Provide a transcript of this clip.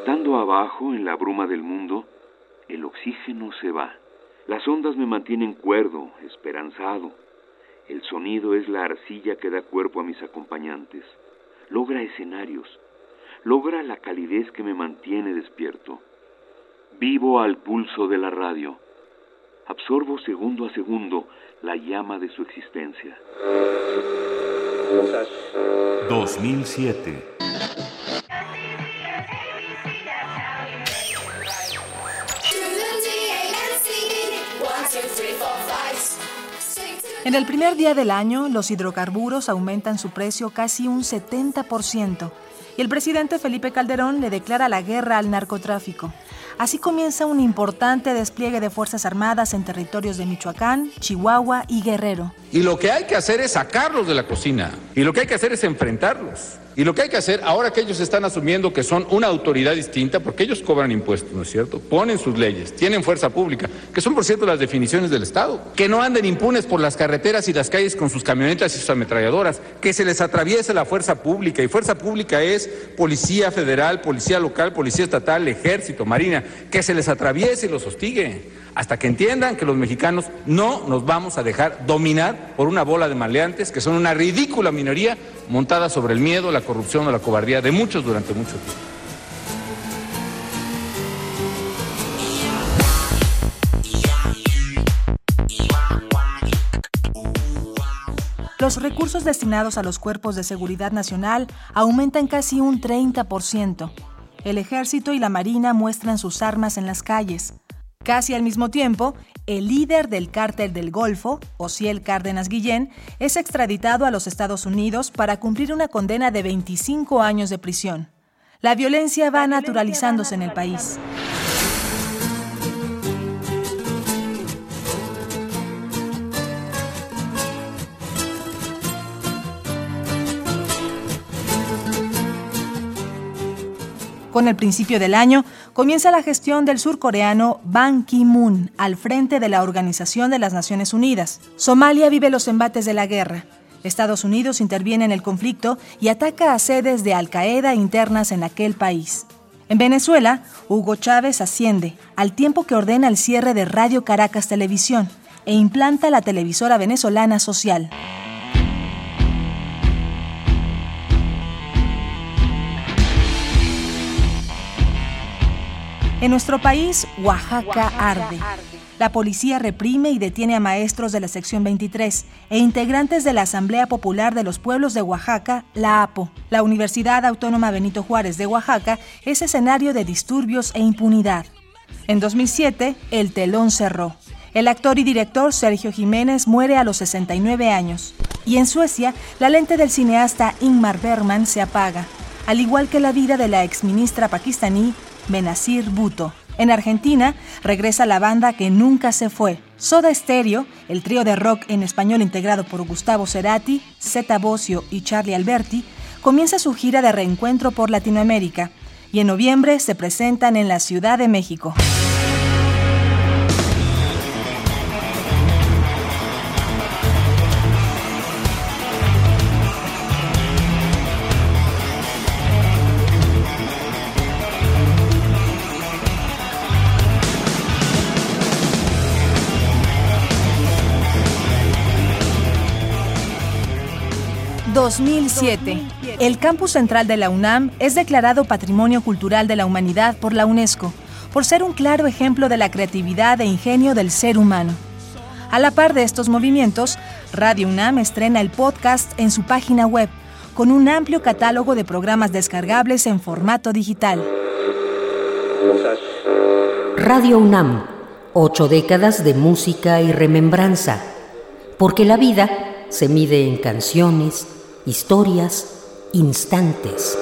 Estando abajo en la bruma del mundo, el oxígeno se va. Las ondas me mantienen cuerdo, esperanzado. El sonido es la arcilla que da cuerpo a mis acompañantes. Logra escenarios. Logra la calidez que me mantiene despierto. Vivo al pulso de la radio. Absorbo segundo a segundo la llama de su existencia. 2007 En el primer día del año, los hidrocarburos aumentan su precio casi un 70% y el presidente Felipe Calderón le declara la guerra al narcotráfico. Así comienza un importante despliegue de Fuerzas Armadas en territorios de Michoacán, Chihuahua y Guerrero. Y lo que hay que hacer es sacarlos de la cocina. Y lo que hay que hacer es enfrentarlos. Y lo que hay que hacer, ahora que ellos están asumiendo que son una autoridad distinta, porque ellos cobran impuestos, ¿no es cierto? Ponen sus leyes, tienen fuerza pública, que son, por cierto, las definiciones del Estado. Que no anden impunes por las carreteras y las calles con sus camionetas y sus ametralladoras. Que se les atraviese la fuerza pública. Y fuerza pública es policía federal, policía local, policía estatal, ejército, marina. Que se les atraviese y los hostigue hasta que entiendan que los mexicanos no nos vamos a dejar dominar por una bola de maleantes que son una ridícula minoría montada sobre el miedo, la corrupción o la cobardía de muchos durante mucho tiempo. Los recursos destinados a los cuerpos de seguridad nacional aumentan casi un 30%. El ejército y la marina muestran sus armas en las calles. Casi al mismo tiempo, el líder del cártel del Golfo, Osiel Cárdenas Guillén, es extraditado a los Estados Unidos para cumplir una condena de 25 años de prisión. La violencia va naturalizándose en el país. Con el principio del año, comienza la gestión del surcoreano Ban Ki-moon al frente de la Organización de las Naciones Unidas. Somalia vive los embates de la guerra. Estados Unidos interviene en el conflicto y ataca a sedes de Al-Qaeda internas en aquel país. En Venezuela, Hugo Chávez asciende, al tiempo que ordena el cierre de Radio Caracas Televisión e implanta la televisora venezolana social. En nuestro país, Oaxaca arde. La policía reprime y detiene a maestros de la sección 23 e integrantes de la Asamblea Popular de los Pueblos de Oaxaca, la APO. La Universidad Autónoma Benito Juárez de Oaxaca es escenario de disturbios e impunidad. En 2007, el telón cerró. El actor y director Sergio Jiménez muere a los 69 años. Y en Suecia, la lente del cineasta Ingmar Bergman se apaga, al igual que la vida de la exministra pakistaní Benazir Bhutto. En Argentina regresa la banda que nunca se fue. Soda Stereo, el trío de rock en español integrado por Gustavo Cerati, Zeta Bosio y Charlie Alberti, comienza su gira de reencuentro por Latinoamérica y en noviembre se presentan en la Ciudad de México. 2007. El campus central de la UNAM es declarado Patrimonio Cultural de la Humanidad por la UNESCO, por ser un claro ejemplo de la creatividad e ingenio del ser humano. A la par de estos movimientos, Radio UNAM estrena el podcast en su página web, con un amplio catálogo de programas descargables en formato digital. Radio UNAM, ocho décadas de música y remembranza, porque la vida se mide en canciones, historias, instantes.